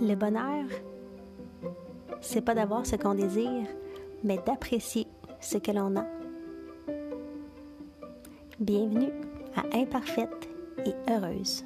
Le bonheur, c'est pas d'avoir ce qu'on désire, mais d'apprécier ce que l'on a. Bienvenue à Imparfaite et Heureuse.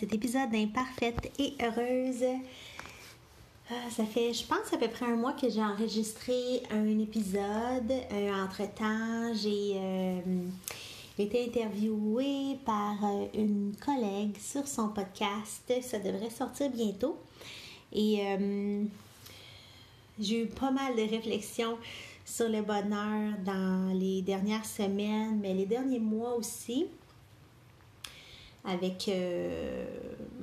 Cet épisode d'Imparfaite et Heureuse. Ah, ça fait, je pense, à peu près un mois que j'ai enregistré un épisode. Euh, entre-temps, j'ai euh, été interviewée par euh, une collègue sur son podcast. Ça devrait sortir bientôt. Et j'ai eu pas mal de réflexions sur le bonheur dans les dernières semaines, mais les derniers mois aussi avec euh,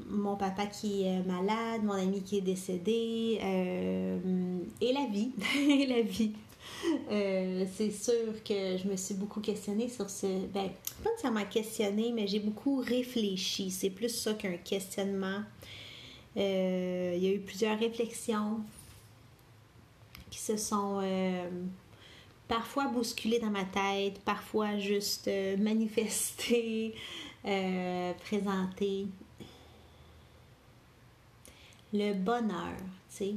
mon papa qui est malade, mon ami qui est décédé, euh, et la vie, et la vie. Euh, c'est sûr que je me suis beaucoup questionnée sur ce... Ben, pas nécessairement questionnée, mais j'ai beaucoup réfléchi. C'est plus ça qu'un questionnement. il y a eu plusieurs réflexions qui se sont parfois bousculées dans ma tête, parfois juste manifestées. Euh, présenter le bonheur, tu sais.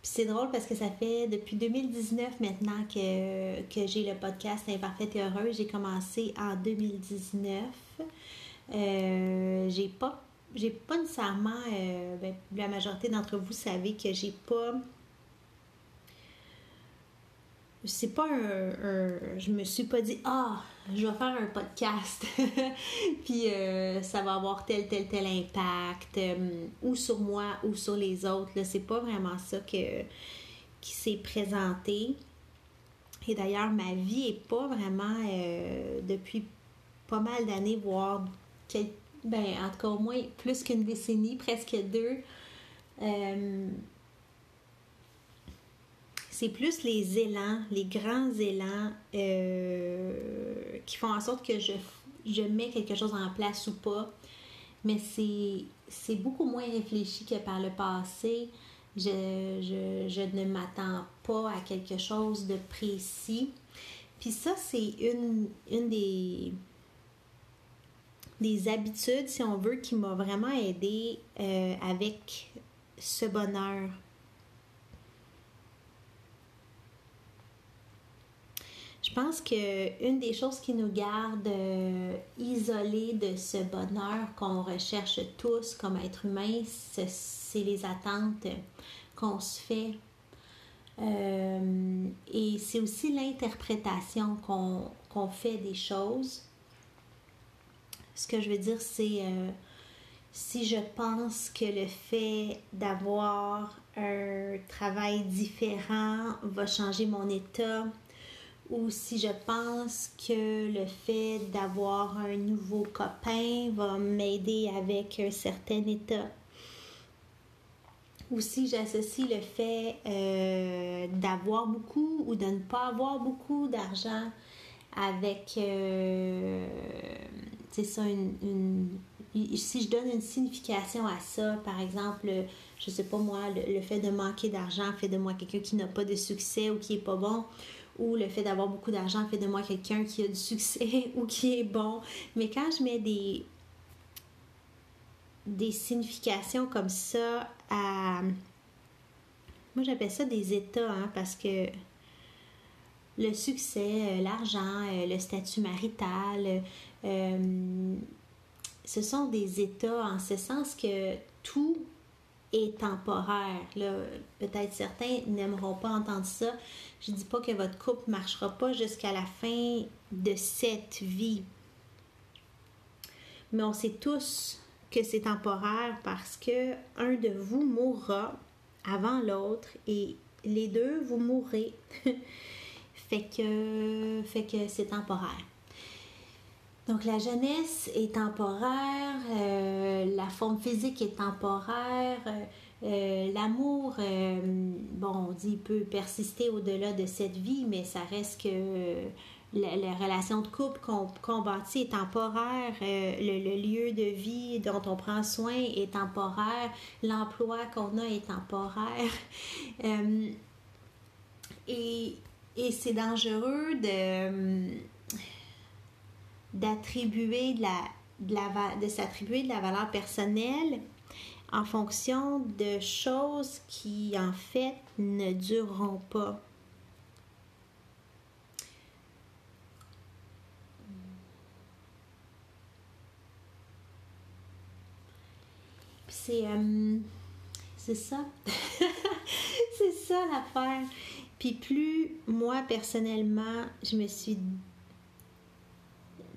Puis c'est drôle parce que ça fait depuis 2019 maintenant que, que j'ai le podcast Imparfaite et Heureuse. J'ai commencé en 2019. Euh, j'ai pas j'ai pas nécessairement euh, ben, la majorité d'entre vous savez que j'ai pas c'est pas un, Je me suis pas dit, ah, je vais faire un podcast, puis euh, ça va avoir tel, tel, tel impact, euh, ou sur moi, ou sur les autres. C'est pas vraiment ça que, qui s'est présenté. Et d'ailleurs, ma vie est pas vraiment, euh, depuis pas mal d'années, voire, ben, en tout cas, au moins plus qu'une décennie, presque deux c'est plus les élans, les grands élans euh, qui font en sorte que je, je mets quelque chose en place ou pas. Mais c'est beaucoup moins réfléchi que par le passé. Je, ne m'attends pas à quelque chose de précis. Puis ça, c'est une, une des, des habitudes, si on veut, qui m'a vraiment aidé euh, avec ce bonheur Je pense que une des choses qui nous garde euh, isolés de ce bonheur qu'on recherche tous comme être humain, c'est les attentes qu'on se fait. Euh, et c'est aussi l'interprétation qu'on fait des choses. Ce que je veux dire, c'est euh, si je pense que le fait d'avoir un travail différent va changer mon état, ou si je pense que le fait d'avoir un nouveau copain va m'aider avec un certain état. Ou si j'associe le fait euh, d'avoir beaucoup ou de ne pas avoir beaucoup d'argent avec, euh, c'est ça, une, si je donne une signification à ça, par exemple, je sais pas moi, le, le fait de manquer d'argent fait de moi quelqu'un qui n'a pas de succès ou qui est pas bon, ou le fait d'avoir beaucoup d'argent fait de moi quelqu'un qui a du succès ou qui est bon. Mais quand je mets des, des significations comme ça à... Moi, j'appelle ça des états, hein, parce que le succès, euh, l'argent, euh, le statut marital, euh, ce sont des états en ce sens que tout est temporaire. Peut-être certains n'aimeront pas entendre ça. Je dis pas que votre couple marchera pas jusqu'à la fin de cette vie. Mais on sait tous que c'est temporaire parce que un de vous mourra avant l'autre et les deux vous mourrez. fait que fait que c'est temporaire. Donc la jeunesse est temporaire, euh, la forme physique est temporaire, euh, l'amour, bon, on dit peut persister au-delà de cette vie, mais ça reste que la, relation de couple qu'on bâtit est temporaire, le, lieu de vie dont on prend soin est temporaire, l'emploi qu'on a est temporaire. et, et c'est dangereux de d'attribuer de la, de, la, de s'attribuer de la valeur personnelle en fonction de choses qui en fait ne dureront pas. C'est euh, c'est ça. c'est ça l'affaire. Puis plus moi personnellement, je me suis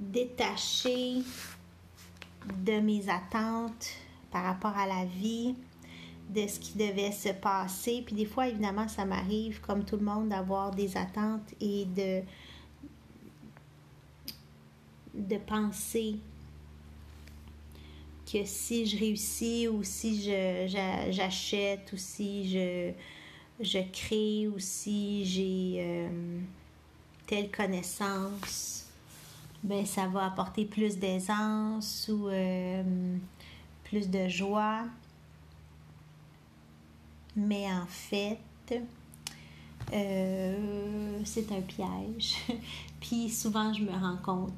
détachée de mes attentes par rapport à la vie, de ce qui devait se passer. Puis des fois, évidemment, ça m'arrive, comme tout le monde, d'avoir des attentes et de, penser que si je réussis ou si j'achète ou si je, je crée ou si j'ai euh, telle connaissance, ben ça va apporter plus d'aisance ou euh, plus de joie. Mais en fait, euh, c'est un piège. Puis souvent, je me rends compte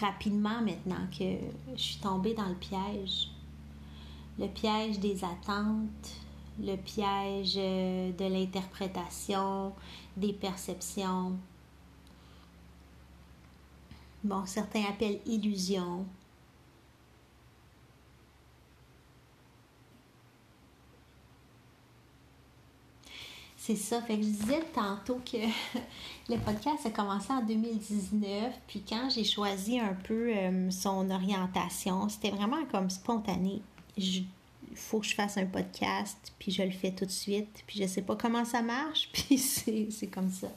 rapidement maintenant que je suis tombée dans le piège. Le piège des attentes, le piège euh, de l'interprétation, des perceptions, Bon, certains appellent illusion. C'est ça. Fait que je disais tantôt que le podcast a commencé en 2019. Puis quand j'ai choisi un peu euh, son orientation, c'était vraiment comme spontané. Il faut que je fasse un podcast, puis je le fais tout de suite. Puis je sais pas comment ça marche, puis c'est comme ça.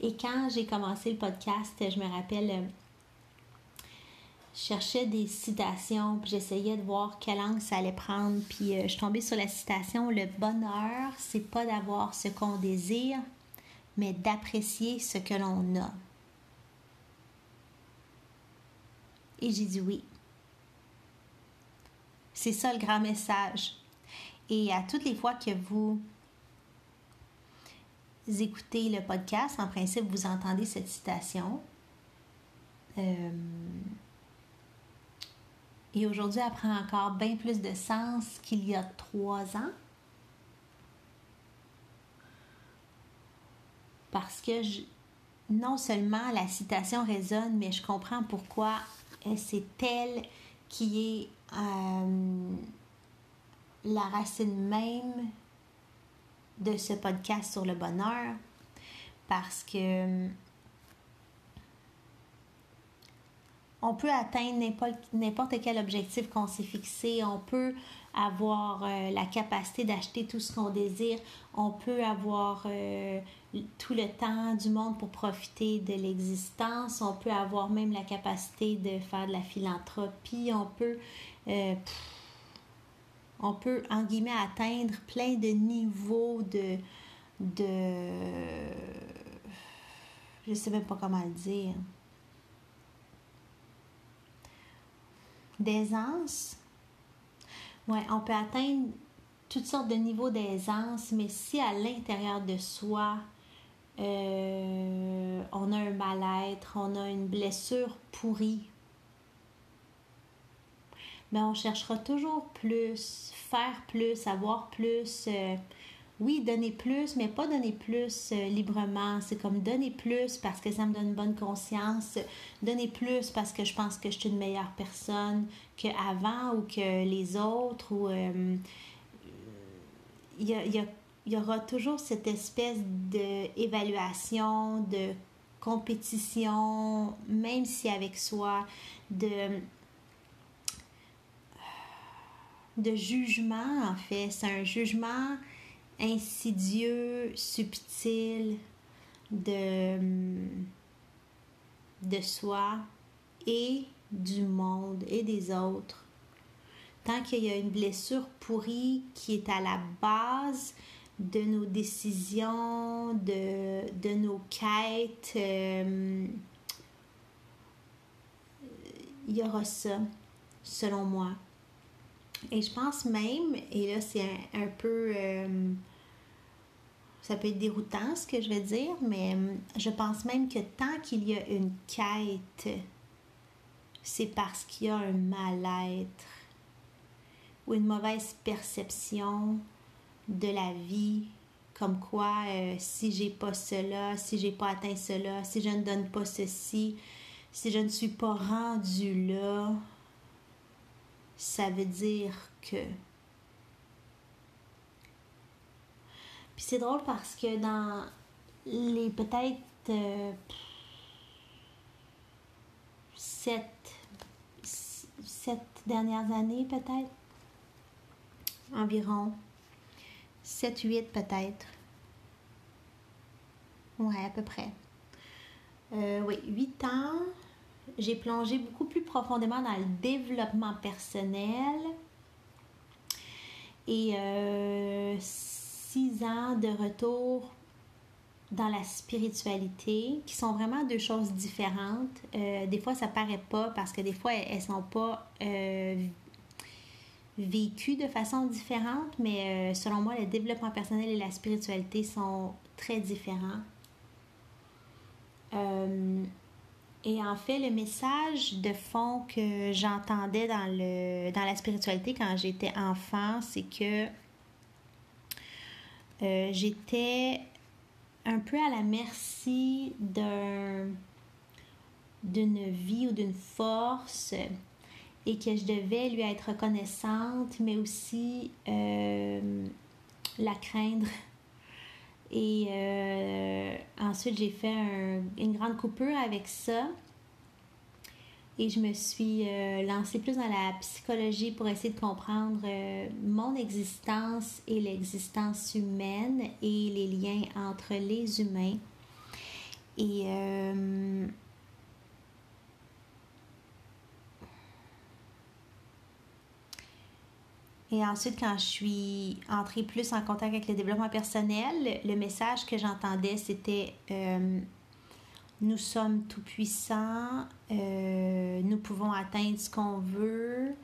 Et quand j'ai commencé le podcast, je me rappelle, euh, je cherchais des citations, puis j'essayais de voir quelle angle ça allait prendre, puis euh, je suis sur la citation Le bonheur, c'est pas d'avoir ce qu'on désire, mais d'apprécier ce que l'on a. Et j'ai dit oui. C'est ça le grand message. Et à toutes les fois que vous écoutez le podcast, en principe, vous entendez cette citation. Euh, et aujourd'hui, elle prend encore bien plus de sens qu'il y a trois ans. Parce que non seulement la citation résonne, mais je comprends pourquoi c'est elle qui est euh, la racine même de ce podcast sur le bonheur. Parce que on peut atteindre n'importe quel objectif qu'on s'est fixé, on peut avoir euh, la capacité d'acheter tout ce qu'on désire, on peut avoir euh, tout le temps du monde pour profiter de l'existence, on peut avoir même la capacité de faire de la philanthropie, on peut, euh, on peut en guillemets atteindre plein de niveaux de, de, je sais même pas comment le dire d'aisance, ouais, on peut atteindre toutes sortes de niveaux d'aisance, mais si à l'intérieur de soi, euh, on a un mal-être, on a une blessure pourrie, mais on cherchera toujours plus, faire plus, avoir plus. Euh, oui, donner plus, mais pas donner plus euh, librement. C'est comme donner plus parce que ça me donne une bonne conscience, donner plus parce que je pense que je suis une meilleure personne qu'avant ou que les autres. Ou euh, il y, aura toujours cette espèce d'évaluation, de compétition, même si avec soi, de de jugement en fait. C'est un jugement insidieux, subtil de, de soi et du monde et des autres. Tant qu'il y a une blessure pourrie qui est à la base de nos décisions, de, nos quêtes, euh, il y aura ça, selon moi. Et je pense même, et là c'est un, peu... Euh, ça peut être déroutant ce que je vais dire, mais euh, je pense même que tant qu'il y a une quête, c'est parce qu'il y a un mal-être ou une mauvaise perception de la vie, comme quoi euh, si j'ai pas cela, si j'ai pas atteint cela, si je ne donne pas ceci, si je ne suis pas rendu là, ça veut dire que. Puis c'est drôle parce que dans les peut-être euh, sept, sept dernières années, peut-être, environ, sept, huit peut-être. Ouais, à peu près. Euh, oui, huit ans j'ai plongé beaucoup plus profondément dans le développement personnel et euh, six ans de retour dans la spiritualité, qui sont vraiment deux choses différentes. Euh, des fois, ça paraît pas parce que des fois, elles, ne sont pas euh, vécues de façon différente, mais selon moi, le développement personnel et la spiritualité sont très différents. Et en fait, le message de fond que j'entendais dans, le, dans la spiritualité quand j'étais enfant, c'est que euh, j'étais un peu à la merci d'un, d'une vie ou d'une force et que je devais lui être reconnaissante, mais aussi euh, la craindre et euh, ensuite, j'ai fait une grande coupure avec ça. Et je me suis euh, lancée plus dans la psychologie pour essayer de comprendre euh, mon existence et l'existence humaine et les liens entre les humains. Et Et ensuite, quand je suis entrée plus en contact avec le développement personnel, le message que j'entendais, c'était euh, nous sommes tout puissants, euh, nous pouvons atteindre ce qu'on veut.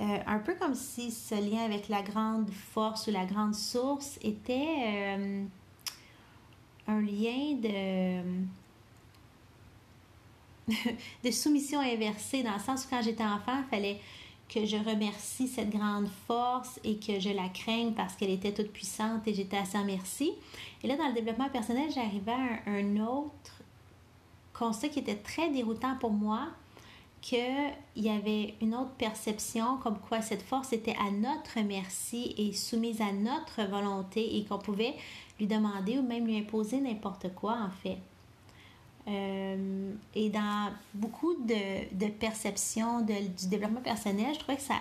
Euh, un peu comme si ce lien avec la grande force ou la grande source était un lien de de soumission inversée, dans le sens où quand j'étais enfant, il fallait que je remercie cette grande force et que je la craigne parce qu'elle était toute puissante et j'étais à sa merci. Et là, dans le développement personnel, j'arrivais à un, autre constat qui était très déroutant pour moi, qu'il y avait une autre perception comme quoi cette force était à notre merci et soumise à notre volonté et qu'on pouvait lui demander ou même lui imposer n'importe quoi en fait. Euh, et dans beaucoup de, perceptions du développement personnel, je trouve que ça,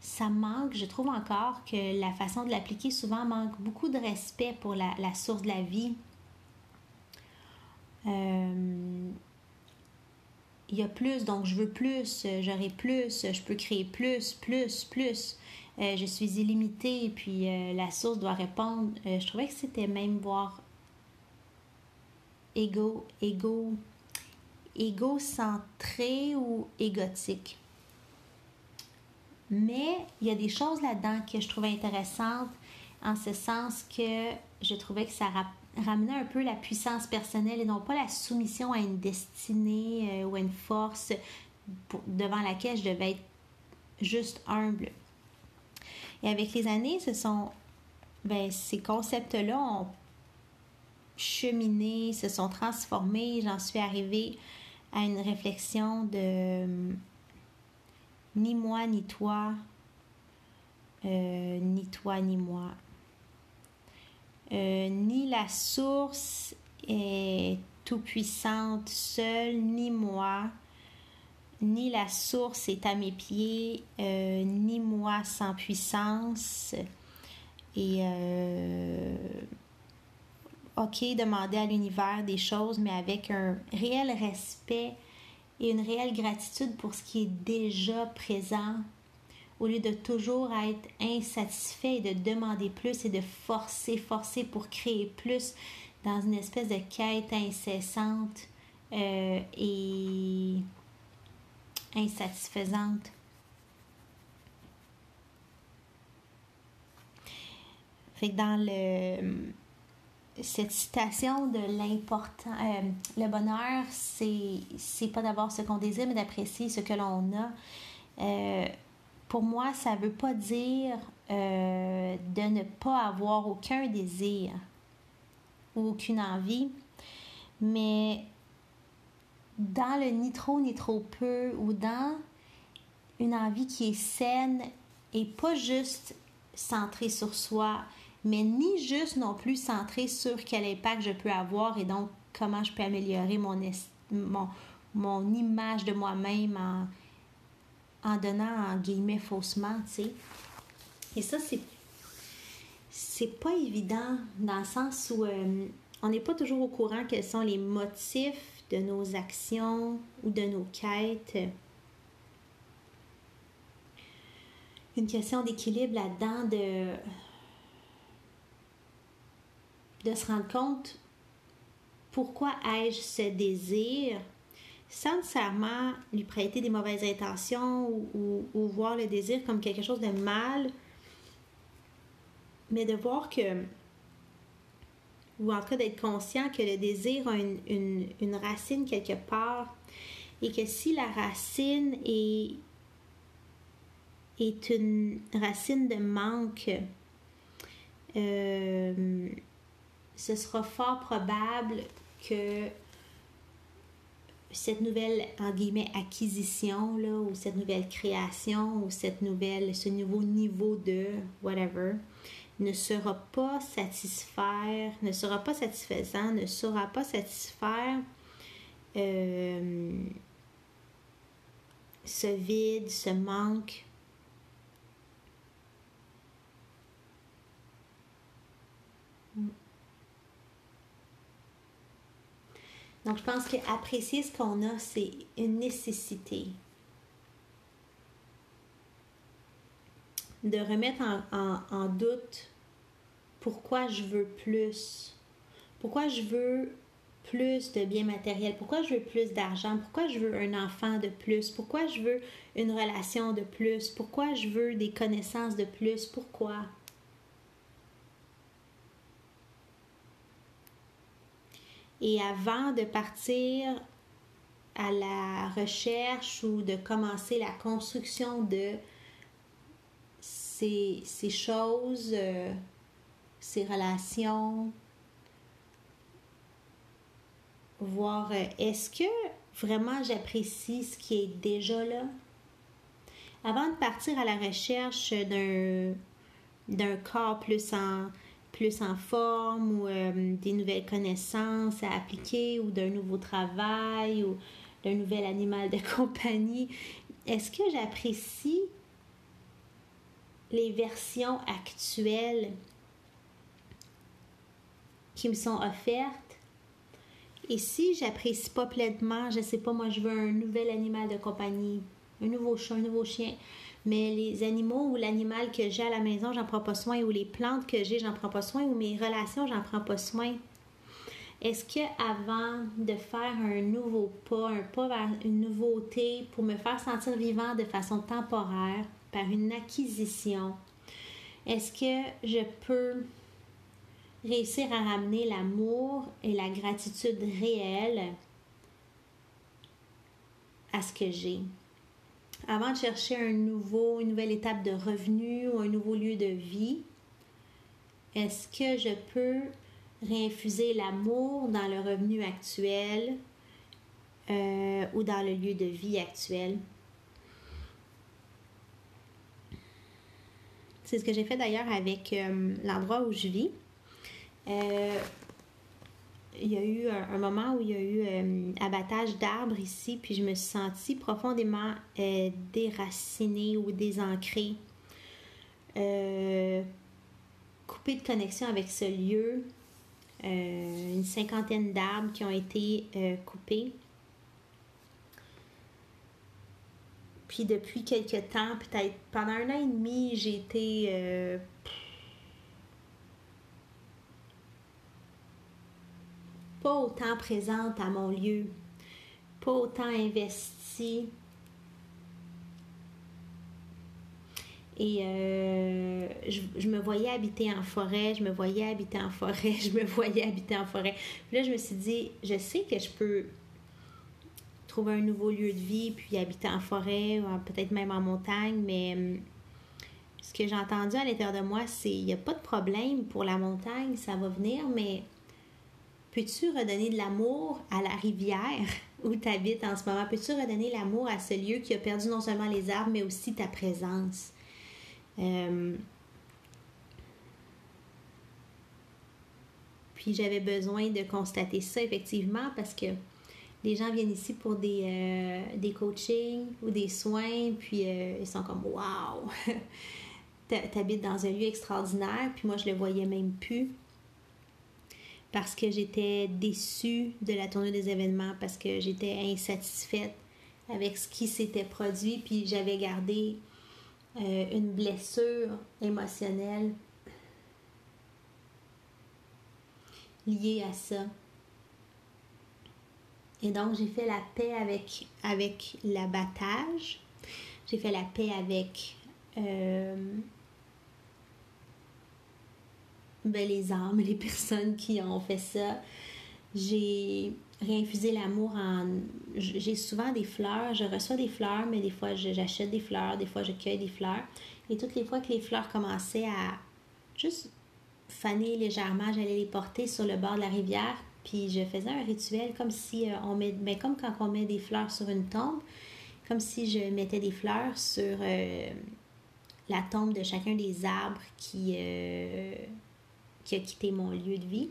ça manque, je trouve encore que la façon de l'appliquer souvent manque beaucoup de respect pour la source de la vie. Euh, il y a plus, donc je veux plus, j'aurai plus, je peux créer plus, plus, plus. Euh, je suis illimitée, puis la source doit répondre. je trouvais que c'était même voir égo, égo, égocentré ou égotique. Mais il y a des choses là-dedans que je trouvais intéressantes en ce sens que je trouvais que ça ramenait un peu la puissance personnelle et non pas la soumission à une destinée euh, ou à une force devant laquelle je devais être juste humble. Et avec les années, ce sont ben, ces concepts-là ont cheminé, se sont transformés. J'en suis arrivée à une réflexion de ni moi ni toi, euh, ni toi ni moi. Euh, ni la source est tout puissante seule, ni moi, ni la source est à mes pieds, euh, ni moi sans puissance. Et OK, demander à l'univers des choses, mais avec un réel respect et une réelle gratitude pour ce qui est déjà présent, au lieu de toujours être insatisfait et de demander plus et de forcer, forcer pour créer plus dans une espèce de quête incessante euh, et insatisfaisante. Fait que dans le cette citation de l'important, euh, le bonheur, c'est, pas d'avoir ce qu'on désire, mais d'apprécier ce que l'on a. Euh, pour moi, ça veut pas dire euh, de ne pas avoir aucun désir ou aucune envie, mais dans le ni trop ni trop peu ou dans une envie qui est saine et pas juste centrée sur soi, mais ni juste non plus centré sur quel impact je peux avoir et donc comment je peux améliorer mon, mon, mon image de moi-même en, en donnant en guillemets faussement, tu sais. Et ça, c'est c'est pas évident dans le sens où euh, on n'est pas toujours au courant quels sont les motifs de nos actions ou de nos quêtes. Une question d'équilibre là-dedans de de se rendre compte pourquoi ai-je ce désir sans nécessairement lui prêter des mauvaises intentions ou, voir le désir comme quelque chose de mal, mais de voir que, ou en tout cas d'être conscient que le désir a une, racine quelque part et que si la racine est, est une racine de manque, euh, ce sera fort probable que cette nouvelle en guillemets acquisition là, ou cette nouvelle création ou cette nouvelle ce nouveau niveau de whatever ne sera pas satisfaire ne sera pas satisfaisant ne saura pas satisfaire euh, ce vide ce manque Donc, je pense qu'apprécier ce qu'on a, c'est une nécessité. De remettre en, doute pourquoi je veux plus, pourquoi je veux plus de biens matériels, pourquoi je veux plus d'argent, pourquoi je veux un enfant de plus, pourquoi je veux une relation de plus, pourquoi je veux des connaissances de plus, pourquoi? Et avant de partir à la recherche ou de commencer la construction de ces, choses, euh, ces relations, voir euh, est-ce que vraiment j'apprécie ce qui est déjà là? Avant de partir à la recherche d'un, d'un corps plus en plus en forme ou euh, des nouvelles connaissances à appliquer ou d'un nouveau travail ou d'un nouvel animal de compagnie. Est-ce que j'apprécie les versions actuelles qui me sont offertes? Et si j'apprécie pas pleinement, je sais pas, moi je veux un nouvel animal de compagnie, un nouveau chat, un nouveau chien, mais les animaux ou l'animal que j'ai à la maison, j'en prends pas soin, ou les plantes que j'ai, j'en prends pas soin, ou mes relations, j'en prends pas soin. Est-ce que avant de faire un nouveau pas, un pas vers une nouveauté pour me faire sentir vivant de façon temporaire, par une acquisition, est-ce que je peux réussir à ramener l'amour et la gratitude réelle à ce que j'ai? Avant de chercher un nouveau, une nouvelle étape de revenu ou un nouveau lieu de vie, est-ce que je peux réinfuser l'amour dans le revenu actuel euh, ou dans le lieu de vie actuel? C'est ce que j'ai fait d'ailleurs avec euh, l'endroit où je vis. Euh, il y a eu un, moment où il y a eu euh, abattage d'arbres ici, puis je me suis sentie profondément euh, déracinée ou désancrée, euh, coupée de connexion avec ce lieu. une cinquantaine d'arbres qui ont été coupés. Puis depuis quelques temps, peut-être pendant un an et demi, j'ai été pas autant présente à mon lieu, pas autant investie. Et euh, je, me voyais habiter en forêt, je me voyais habiter en forêt, je me voyais habiter en forêt. Là, je me suis dit, je sais que je peux trouver un nouveau lieu de vie, puis habiter en forêt, peut-être même en montagne, mais hum, ce que j'ai entendu à l'intérieur de moi, c'est il n'y a pas de problème pour la montagne, ça va venir, mais peux-tu redonner de l'amour à la rivière où tu habites en ce moment? Peux-tu redonner l'amour à ce lieu qui a perdu non seulement les arbres, mais aussi ta présence? Hum, puis j'avais besoin de constater ça effectivement parce que les gens viennent ici pour des, euh, des coachings ou des soins, puis euh, ils sont comme Waouh! T'habites dans un lieu extraordinaire, puis moi je le voyais même plus parce que j'étais déçue de la tournée des événements, parce que j'étais insatisfaite avec ce qui s'était produit, puis j'avais gardé euh, une blessure émotionnelle liée à ça. Et donc, j'ai fait la paix avec, avec l'abattage. J'ai fait la paix avec euh, ben, les âmes, les personnes qui ont fait ça. J'ai réinfusé l'amour en... J'ai souvent des fleurs, je reçois des fleurs, mais des fois j'achète des fleurs, des fois je cueille des fleurs. Et toutes les fois que les fleurs commençaient à juste faner légèrement, j'allais les porter sur le bord de la rivière puis je faisais un rituel comme si euh, on met, mais comme quand on met des fleurs sur une tombe, comme si je mettais des fleurs sur euh, la tombe de chacun des arbres qui, euh, qui a quitté mon lieu de vie.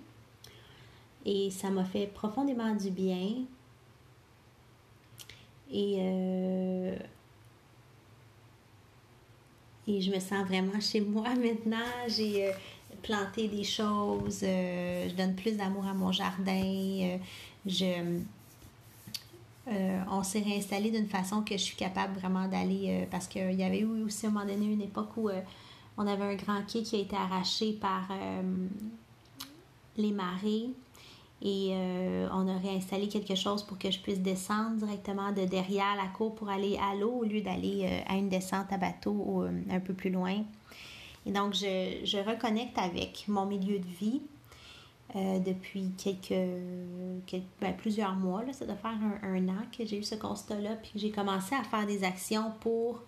Et ça m'a fait profondément du bien. Et, et je me sens vraiment chez moi maintenant. J'ai planter des choses, euh, je donne plus d'amour à mon jardin, euh, je, euh, on s'est réinstallé d'une façon que je suis capable vraiment d'aller, parce qu'il y avait eu aussi à un moment donné une époque où on avait un grand quai qui a été arraché par les marées. Et on a réinstallé quelque chose pour que je puisse descendre directement de derrière la cour pour aller à l'eau au lieu d'aller à une descente à bateau un peu plus loin. Et donc, je, reconnecte avec mon milieu de vie euh, depuis quelques, ben, plusieurs mois. Là, ça doit faire un, an que j'ai eu ce constat-là, puis que j'ai commencé à faire des actions pour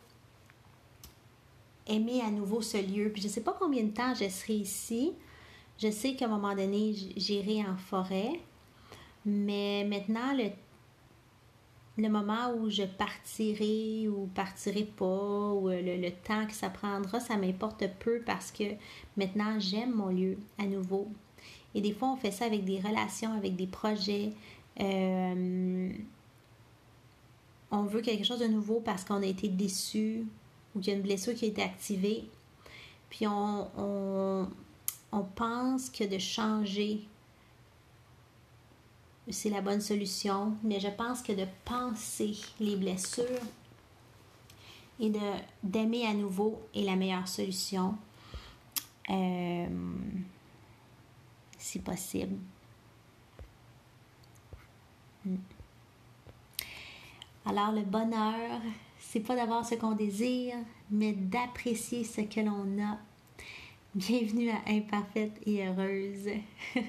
aimer à nouveau ce lieu. Puis je ne sais pas combien de temps je serai ici. Je sais qu'à un moment donné, j'irai en forêt. Mais maintenant, le le moment où je partirai ou partirai pas, ou euh, le, temps que ça prendra, ça m'importe peu parce que maintenant j'aime mon lieu à nouveau. Et des fois, on fait ça avec des relations, avec des projets. Euh, on veut quelque chose de nouveau parce qu'on a été déçu ou qu'il y a une blessure qui a été activée. Puis on, on, on pense que de changer c'est la bonne solution, mais je pense que de penser les blessures et de d'aimer à nouveau est la meilleure solution, euh, si possible. Hmm. Alors le bonheur, c'est pas d'avoir ce qu'on désire, mais d'apprécier ce que l'on a. Bienvenue à Imparfaite et Heureuse.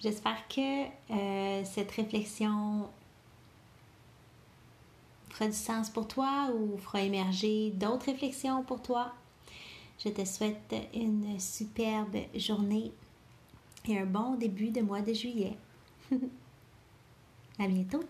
J'espère que euh, cette réflexion fera du sens pour toi ou fera émerger d'autres réflexions pour toi. Je te souhaite une superbe journée et un bon début de mois de juillet. à bientôt!